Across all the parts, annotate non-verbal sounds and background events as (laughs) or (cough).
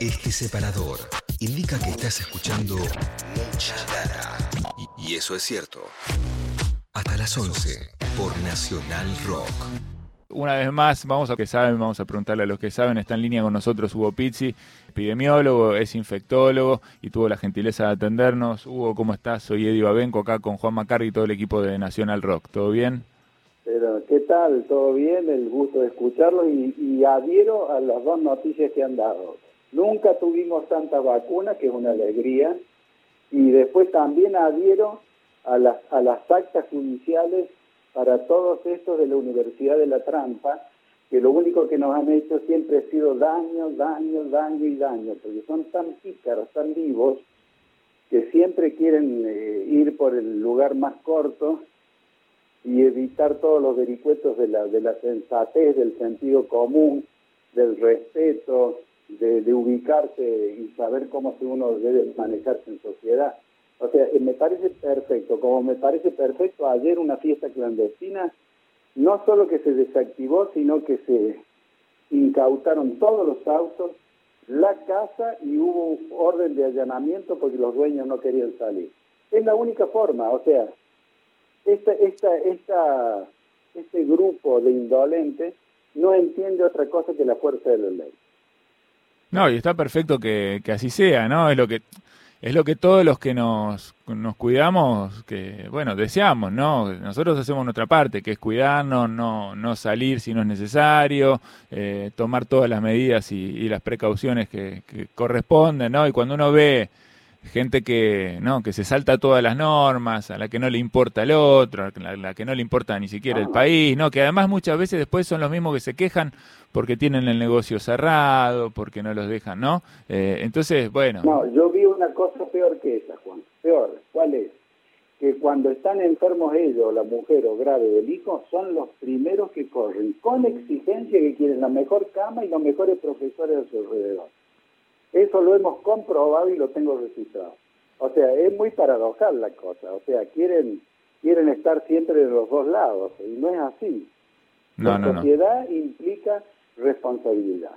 Este separador indica que estás escuchando mucha data. Y, eso es cierto. Hasta las 11 por Nacional Rock. Una vez más, vamos a que saben, vamos a preguntarle a los que saben. Está en línea con nosotros Hugo Pizzi, epidemiólogo, es infectólogo y tuvo la gentileza de atendernos. Hugo, ¿cómo estás? Soy Eddie Babenco, acá con Juan Macarri y todo el equipo de Nacional Rock. ¿Todo bien? Pero, ¿qué tal? ¿Todo bien? El gusto de escucharlo y, y adhiero a las dos noticias que han dado. Nunca tuvimos tantas vacunas, que es una alegría, y después también adhiero a las, a las actas judiciales para todos estos de la Universidad de la Trampa, que lo único que nos han hecho siempre ha sido daño, daño, daño y daño, porque son tan pícaros, tan vivos, que siempre quieren eh, ir por el lugar más corto y evitar todos los vericuetos de la, de la sensatez, del sentido común, del respeto, de, ubicarse y saber cómo uno debe manejarse en sociedad. O sea, eh, me parece perfecto, como me parece perfecto ayer una fiesta clandestina, no solo que se desactivó, sino que se incautaron todos los autos, la casa y hubo orden de allanamiento porque los dueños no querían salir. Es la única forma, o sea, esta, esta, este grupo de indolentes no entiende otra cosa que la fuerza de la ley. No, y está perfecto que, que así sea, ¿no? Es lo que es lo que todos los que nos, nos cuidamos, que bueno, deseamos, ¿no? Nosotros hacemos nuestra parte, que es cuidarnos, no, no salir si no es necesario, eh, tomar todas las medidas y, y las precauciones que, que, corresponden, ¿no? Y cuando uno ve gente que no que se salta todas las normas, a la que no le importa el otro, a la, la, que no le importa ni siquiera el país, no que además muchas veces después son los mismos que se quejan porque tienen el negocio cerrado, porque no los dejan, ¿no? Eh, entonces, bueno. No, yo vi una cosa peor que esa, Juan. Peor, ¿cuál es? Que cuando están enfermos ellos, la mujer o grave del hijo, son los primeros que corren, con exigencia que quieren la mejor cama y los mejores profesores a su alrededor. Eso lo hemos comprobado y lo tengo registrado. O sea, es muy paradojal la cosa. O sea, quieren quieren estar siempre de los dos lados y no es así. No, la no, sociedad no. implica responsabilidad.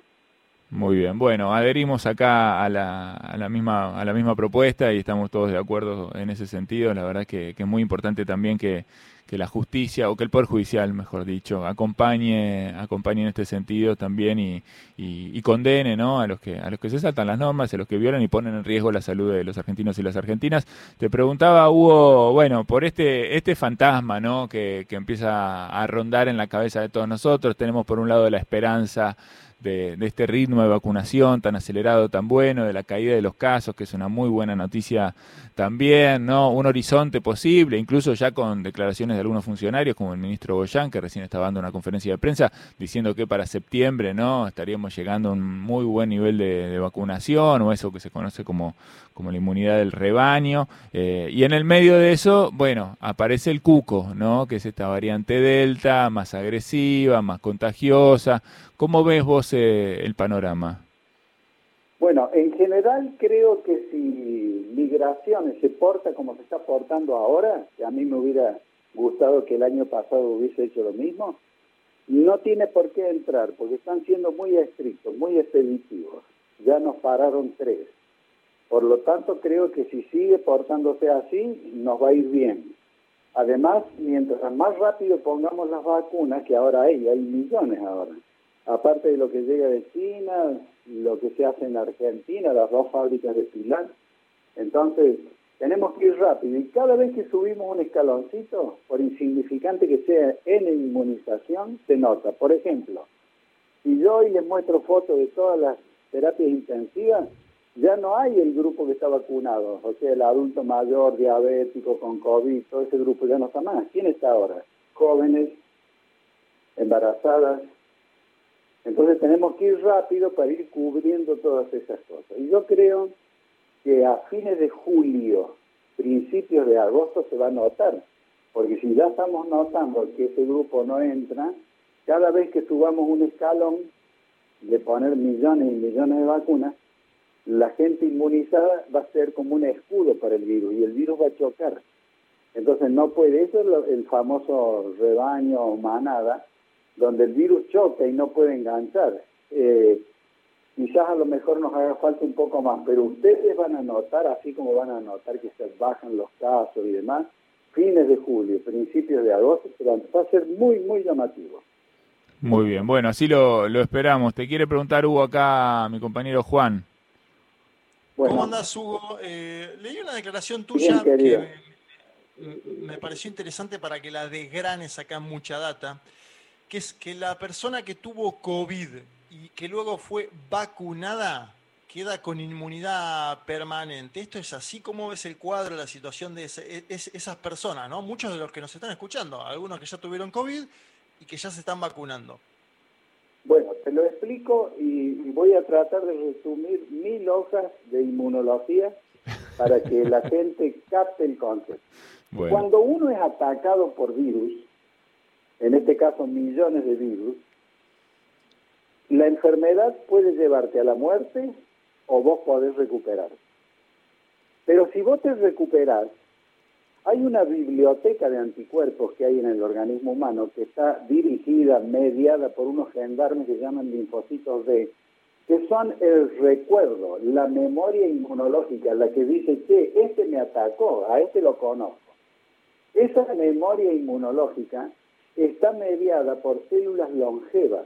Muy bien, bueno, adherimos acá a la, a la, misma, a la misma propuesta y estamos todos de acuerdo en ese sentido. La verdad que, que es muy importante también que, que, la justicia, o que el Poder Judicial, mejor dicho, acompañe, acompañe en este sentido también y, y, y, condene ¿no? a, los que, a los que se saltan las normas, a los que violan y ponen en riesgo la salud de los argentinos y las argentinas. Te preguntaba, Hugo, bueno, por este, este fantasma ¿no? que, que empieza a rondar en la cabeza de todos nosotros, tenemos por un lado la esperanza de, de, este ritmo de vacunación tan acelerado, tan bueno, de la caída de los casos, que es una muy buena noticia también, ¿no? Un horizonte posible, incluso ya con declaraciones algunos funcionarios, como el ministro Boyán, que recién estaba dando una conferencia de prensa, diciendo que para septiembre, ¿no? Estaríamos llegando a un muy buen nivel de, vacunación, o eso que se conoce como, como la inmunidad del rebaño. Eh, y en el medio de eso, bueno, aparece el cuco, ¿no? Que es esta variante Delta, más agresiva, más contagiosa. ¿Cómo ves vos eh, el panorama? Bueno, en general creo que si migraciones se porta como se está portando ahora, a mí me hubiera gustado que el año pasado hubiese hecho lo mismo, no tiene por qué entrar, porque están siendo muy estrictos, muy expeditivos. Ya nos pararon tres. Por lo tanto, creo que si sigue portándose así, nos va a ir bien. Además, mientras más rápido pongamos las vacunas, que ahora hay, hay millones ahora, aparte de lo que llega de China, lo que se hace en Argentina, las dos fábricas de Pilar. Entonces, tenemos que ir rápido y cada vez que subimos un escaloncito, por insignificante que sea en inmunización, se nota. Por ejemplo, si yo hoy les muestro fotos de todas las terapias intensivas, ya no hay el grupo que está vacunado, o sea, el adulto mayor, diabético, con COVID, todo ese grupo ya no está más. ¿Quién está ahora? Jóvenes, embarazadas, entonces tenemos que ir rápido para ir cubriendo todas esas cosas. Y yo creo que a fines de julio, principios de agosto se va a notar, porque si ya estamos notando que ese grupo no entra, cada vez que subamos un escalón de poner millones y millones de vacunas, la gente inmunizada va a ser como un escudo para el virus y el virus va a chocar. Entonces no puede, eso es el famoso rebaño o manada, donde el virus choca y no puede enganchar. Eh, quizás a lo mejor nos haga falta un poco más, pero ustedes van a notar, así como van a notar que se bajan los casos y demás, fines de julio, principios de agosto, va a ser muy, muy llamativo. Muy bien, bueno, así lo, esperamos. Te quiere preguntar Hugo acá, mi compañero Juan. ¿Cómo andas, Hugo? Eh, leí una declaración tuya que me pareció interesante para que la desgranes acá en mucha data, que es que la persona que tuvo COVID que luego fue vacunada queda con inmunidad permanente. ¿Esto es así? ¿Cómo ves el cuadro, la situación de esas personas? ¿no? Muchos de los que nos están escuchando, algunos que ya tuvieron COVID y que ya se están vacunando. Bueno, te lo explico y, voy a tratar de resumir mil hojas de inmunología para que la (laughs) gente capte el concepto. Cuando uno es atacado por virus, en este caso millones de virus, la enfermedad puede llevarte a la muerte o vos podés recuperar. Pero si vos te recuperás, hay una biblioteca de anticuerpos que hay en el organismo humano que está dirigida, mediada por unos gendarmes que llaman linfocitos D, que son el recuerdo, la memoria inmunológica, la que dice que este me atacó, a este lo conozco. Esa memoria inmunológica está mediada por células longevas.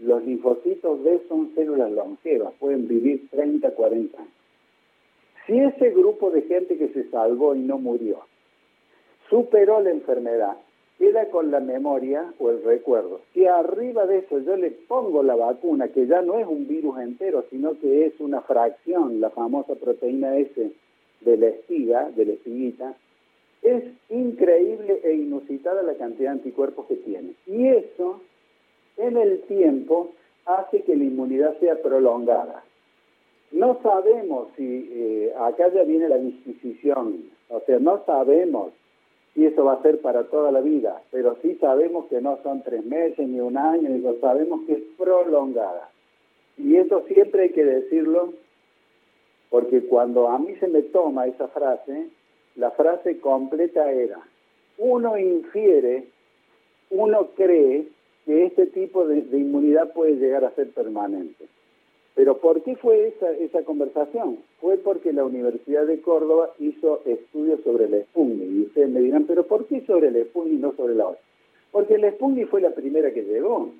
Los linfocitos B son células longevas, pueden vivir 30, 40 años. Si ese grupo de gente que se salvó y no murió superó la enfermedad, queda con la memoria o el recuerdo. Si arriba de eso yo le pongo la vacuna, que ya no es un virus entero, sino que es una fracción, la famosa proteína S de la espiga, de la espiguita, es increíble e inusitada la cantidad de anticuerpos que tiene. Y eso, en el tiempo, hace que la inmunidad sea prolongada. No sabemos si, eh, acá ya viene la disquisición, o sea, no sabemos y eso va a ser para toda la vida, pero sí sabemos que no son tres meses ni un año, ni sabemos que es prolongada. Y eso siempre hay que decirlo, porque cuando a mí se me toma esa frase, la frase completa era, uno infiere, uno cree que este tipo de inmunidad puede llegar a ser permanente. Pero ¿por qué fue esa, conversación? Fue porque la Universidad de Córdoba hizo estudios sobre el Sputnik. Y ustedes me dirán, ¿pero por qué sobre el Sputnik y no sobre la otra? Porque el Sputnik fue la primera que llegó.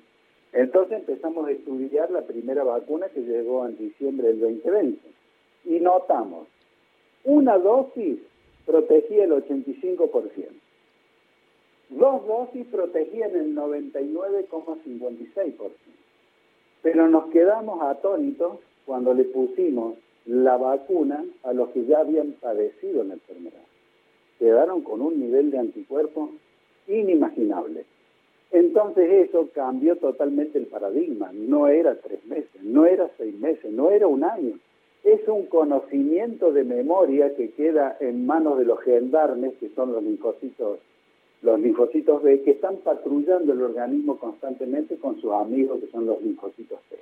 Entonces empezamos a estudiar la primera vacuna que llegó en diciembre del 2020. Y notamos, una dosis protegía el 85%. Dos dosis protegían el 99,56%. Pero nos quedamos atónitos cuando le pusimos la vacuna a los que ya habían padecido la enfermedad. Quedaron con un nivel de anticuerpos inimaginable. Entonces eso cambió totalmente el paradigma. No era tres meses, no era seis meses, no era un año. Es un conocimiento de memoria que queda en manos de los gendarmes, que son los linfocitos los linfocitos B que están patrullando el organismo constantemente con sus amigos que son los linfocitos T.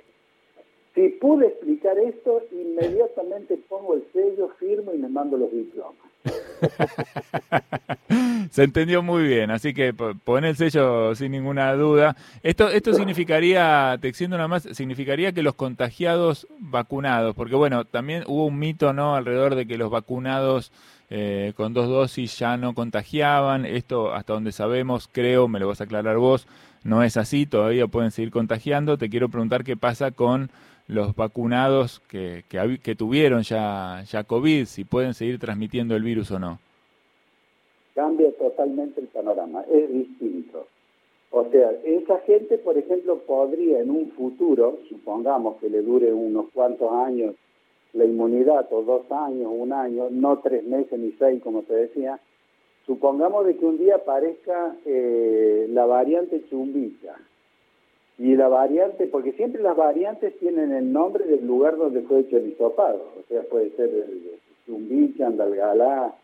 Si pude explicar esto, inmediatamente pongo el sello, firmo y me mando los diplomas. (laughs) Se entendió muy bien, así que pon el sello sin ninguna duda. Esto, esto significaría, te extiendo nada más, significaría que los contagiados vacunados, porque bueno, también hubo un mito no alrededor de que los vacunados eh, con dos dosis ya no contagiaban. Esto, hasta donde sabemos, creo, me lo vas a aclarar vos, no es así, todavía pueden seguir contagiando. Te quiero preguntar qué pasa con los vacunados que, que, tuvieron ya, ya COVID, si pueden seguir transmitiendo el virus o no. Cambia totalmente el panorama, es distinto. O sea, esa gente, por ejemplo, podría en un futuro, supongamos que le dure unos cuantos años la inmunidad, o dos años, un año, no tres meses ni seis, como te decía, supongamos de que un día aparezca eh, la variante chumbita. Y la variante, porque siempre las variantes tienen el nombre del lugar donde fue hecho el hisopado. O sea, puede ser Chumbicha, Andalgalá,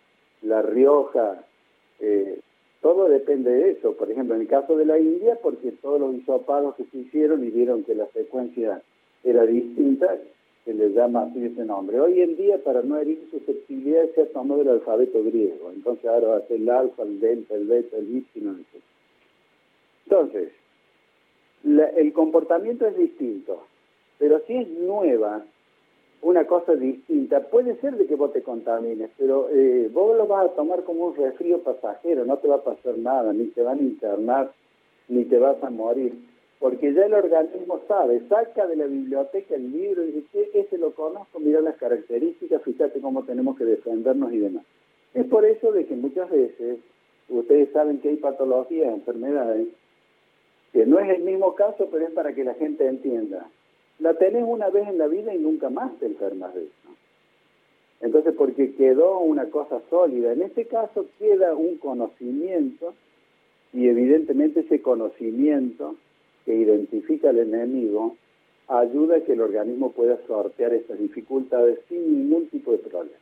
La Rioja. Eh, todo depende de eso. Por ejemplo, en el caso de la India, porque todos los hisopados que se hicieron y vieron que la secuencia era distinta, se le llama así ese nombre. Hoy en día, para no herir susceptibilidad, se ha tomado el alfabeto griego. Entonces ahora va a ser el alfa, el delta, el beta, el epsilon, etc. Entonces, el comportamiento es distinto. Pero si es nueva, una cosa distinta, puede ser de que vos te contamines, pero eh, vos lo vas a tomar como un resfrío pasajero, no te va a pasar nada, ni te van a internar, ni te vas a morir, porque ya el organismo sabe, saca de la biblioteca el libro y dice, ese lo conozco, mira las características, fíjate cómo tenemos que defendernos y demás. Es por eso de que muchas veces, ustedes saben que hay patologías, enfermedades, que no es el mismo caso, pero es para que la gente entienda. La tenés una vez en la vida y nunca más te enfermas de eso. Entonces, porque quedó una cosa sólida. En este caso queda un conocimiento y evidentemente ese conocimiento que identifica al enemigo ayuda a que el organismo pueda sortear estas dificultades sin ningún tipo de problema.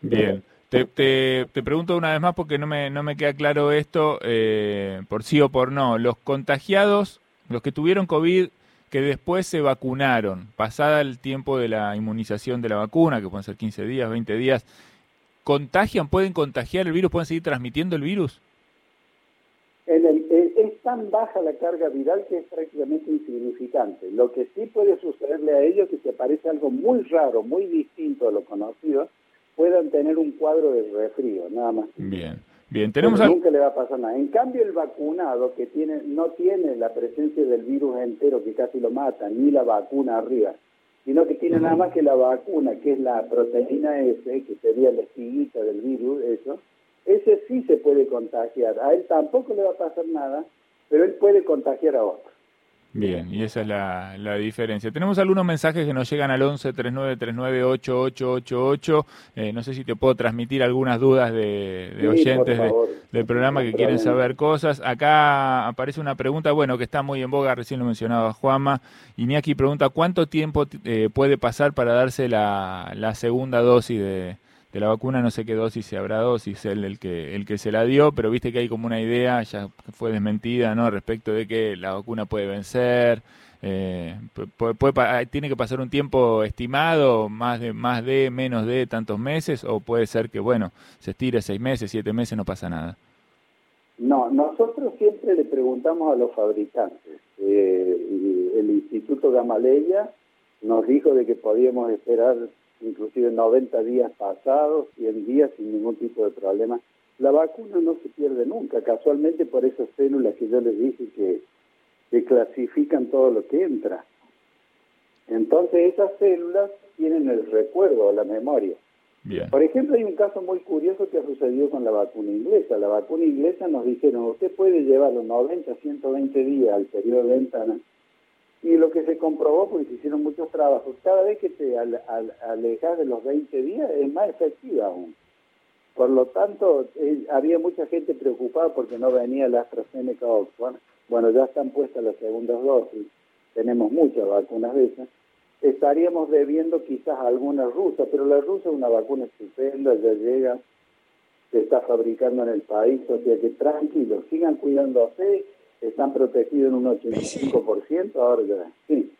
Bien. Te, te, pregunto una vez más porque no me, no me queda claro esto, eh, por sí o por no. Los contagiados, los que tuvieron COVID, que después se vacunaron, pasada el tiempo de la inmunización de la vacuna, que pueden ser 15 días, 20 días, ¿contagian, pueden contagiar el virus, pueden seguir transmitiendo el virus? Eh, es tan baja la carga viral que es prácticamente insignificante. Lo que sí puede sucederle a ellos es que si aparece algo muy raro, muy distinto a lo conocido, puedan tener un cuadro de resfrío, nada más. Bien. Bien, tenemos nunca le va a pasar nada. En cambio, el vacunado que tiene no tiene la presencia del virus entero que casi lo mata, ni la vacuna arriba, sino que tiene nada más que la vacuna, que es la proteína S, que sería la espiguita del virus, eso, ese sí se puede contagiar. A él tampoco le va a pasar nada, pero él puede contagiar a otros. Bien, y esa es la, la, diferencia. Tenemos algunos mensajes que nos llegan al 11 39 39 8888. Eh, no sé si te puedo transmitir algunas dudas de, oyentes del programa que quieren saber cosas. Acá aparece una pregunta, bueno, que está muy en boga, recién lo mencionaba Juanma. Iñaki pregunta, ¿cuánto tiempo eh, puede pasar para darse la, la segunda dosis de, de la vacuna no sé qué dosis se habrá dosis el, el que el que se la dio, pero viste que hay como una idea, ya fue desmentida, ¿no? Respecto de que la vacuna puede vencer, eh, puede, tiene que pasar un tiempo estimado, más de más de menos de tantos meses, o puede ser que bueno se estire seis meses, siete meses, no pasa nada. No, nosotros siempre le preguntamos a los fabricantes. Eh, el Instituto Gamaleya nos dijo de que podíamos esperar inclusive 90 días pasados, 100 días sin ningún tipo de problema. La vacuna no se pierde nunca, casualmente por esas células que yo les dije que, que clasifican todo lo que entra. Entonces esas células tienen el recuerdo, la memoria. Por ejemplo, hay un caso muy curioso que ha sucedido con la vacuna inglesa. La vacuna inglesa nos dijeron, usted puede llevar los 90, 120 días al periodo de ventana y lo que se comprobó, porque se hicieron muchos trabajos, cada vez que te alejas de los 20 días es más efectiva aún. Por lo tanto, eh, había mucha gente preocupada porque no venía la AstraZeneca Oxford. Bueno, ya están puestas las segundas dosis, tenemos muchas vacunas de esas. Estaríamos debiendo quizás alguna rusa, pero la rusa es una vacuna estupenda, ya llega, se está fabricando en el país, o sea que tranquilos, sigan cuidándose están protegidos en un 85%, ahora ya. Sí.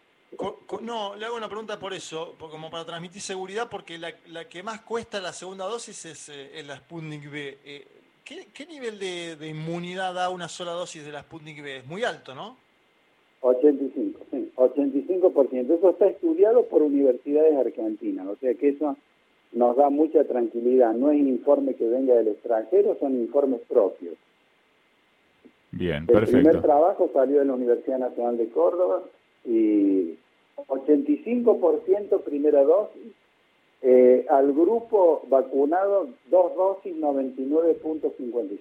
No, le hago una pregunta por eso, como para transmitir seguridad, porque la, la que más cuesta la segunda dosis es, eh, la Sputnik B. Eh, ¿qué, nivel de, inmunidad da una sola dosis de la Sputnik B? Es muy alto, ¿no? 85, sí, 85%. Eso está estudiado por universidades argentinas, o sea que eso nos da mucha tranquilidad. No es un informe que venga del extranjero, son informes propios. Bien, perfecto. El primer trabajo salió de la Universidad Nacional de Córdoba y 85% primera dosis. Eh, al grupo vacunado, dos dosis, 99.56.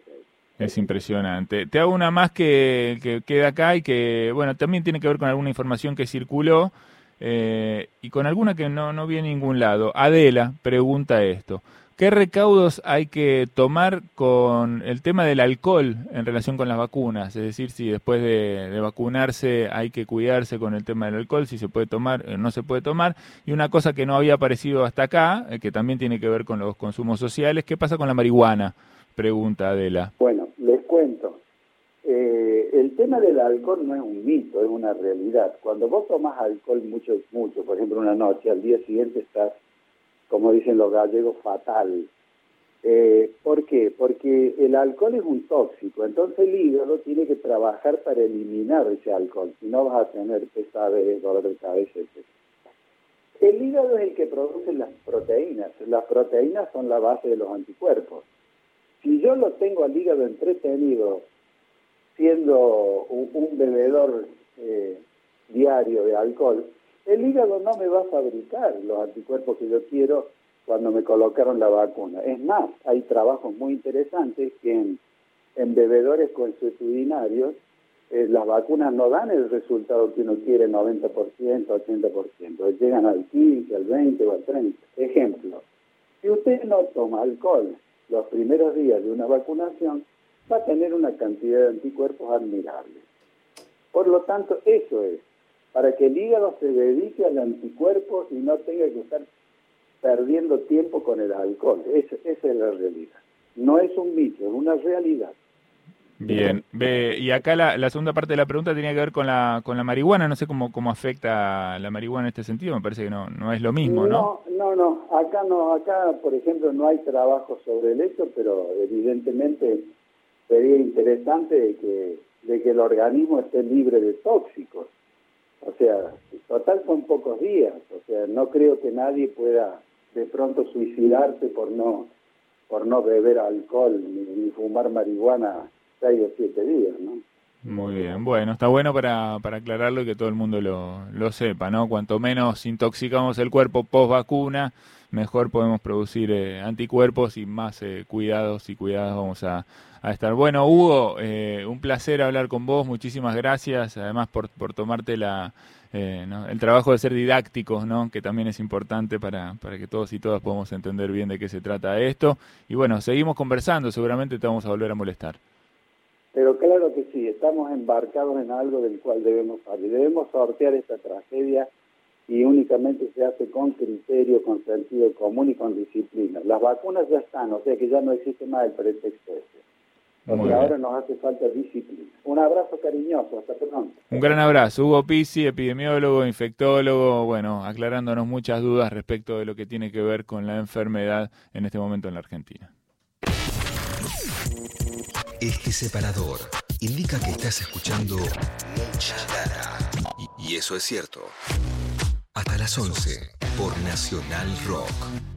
Es impresionante. Te hago una más que, que queda acá y que, bueno, también tiene que ver con alguna información que circuló eh, y con alguna que no, no vi en ningún lado. Adela pregunta esto. ¿Qué recaudos hay que tomar con el tema del alcohol en relación con las vacunas? Es decir, si después de, vacunarse hay que cuidarse con el tema del alcohol, si se puede tomar o no se puede tomar. Y una cosa que no había aparecido hasta acá, eh, que también tiene que ver con los consumos sociales, ¿qué pasa con la marihuana? Pregunta Adela. Bueno, les cuento. Eh, el tema del alcohol no es un mito, es una realidad. Cuando vos tomas alcohol mucho, mucho, por ejemplo una noche, al día siguiente estás como dicen los gallegos, fatal. Eh, ¿Por qué? Porque el alcohol es un tóxico, entonces el hígado tiene que trabajar para eliminar ese alcohol, si no vas a tener pesadez, dolor de cabeza, etc. El hígado es el que produce las proteínas, las proteínas son la base de los anticuerpos. Si yo lo tengo al hígado entretenido siendo un, bebedor eh, diario de alcohol, el hígado no me va a fabricar los anticuerpos que yo quiero cuando me colocaron la vacuna. Es más, hay trabajos muy interesantes que en, bebedores consuetudinarios eh, las vacunas no dan el resultado que uno quiere, 90%, 80%, llegan al 15, al 20 o al 30. Ejemplo, si usted no toma alcohol los primeros días de una vacunación, va a tener una cantidad de anticuerpos admirable. Por lo tanto, eso es, para que el hígado se dedique al anticuerpo y no tenga que estar perdiendo tiempo con el alcohol. Esa, es la realidad. No es un mito, es una realidad. Bien, y acá la, segunda parte de la pregunta tenía que ver con la, con la marihuana, no sé cómo, cómo afecta la marihuana en este sentido, me parece que no, no es lo mismo, ¿no? No, no, no, acá no, acá por ejemplo no hay trabajo sobre el hecho, pero evidentemente sería interesante de que, de que el organismo esté libre de tóxicos. O sea, total son pocos días, o sea, no creo que nadie pueda de pronto suicidarse por no por no beber alcohol ni, fumar marihuana seis o siete días, ¿no? Muy bien, bueno, está bueno para, para aclararlo y que todo el mundo lo, lo sepa, ¿no? Cuanto menos intoxicamos el cuerpo post vacuna, mejor podemos producir eh, anticuerpos y más eh, cuidados y cuidados vamos a, a estar. Bueno, Hugo, eh, un placer hablar con vos, muchísimas gracias, además por, por tomarte la, eh, el trabajo de ser didácticos, ¿no? que también es importante para, para que todos y todas podamos entender bien de qué se trata esto. Y bueno, seguimos conversando, seguramente te vamos a volver a molestar. Pero claro que estamos embarcados en algo del cual debemos salir. Debemos sortear esta tragedia y únicamente se hace con criterio, con sentido común y con disciplina. Las vacunas ya están, o sea que ya no existe más el pretexto ese. Porque ahora nos hace falta disciplina. Un abrazo cariñoso, hasta pronto. Un gran abrazo. Hugo Pisi, epidemiólogo, infectólogo, bueno, aclarándonos muchas dudas respecto de lo que tiene que ver con la enfermedad en este momento en la Argentina. Este separador indica que estás escuchando mucha data. Y, eso es cierto. Hasta las 11 por Nacional Rock.